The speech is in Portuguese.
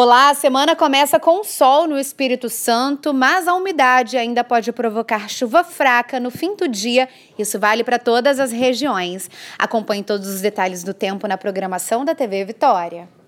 Olá, a semana começa com sol no Espírito Santo, mas a umidade ainda pode provocar chuva fraca no fim do dia. Isso vale para todas as regiões. Acompanhe todos os detalhes do tempo na programação da TV Vitória.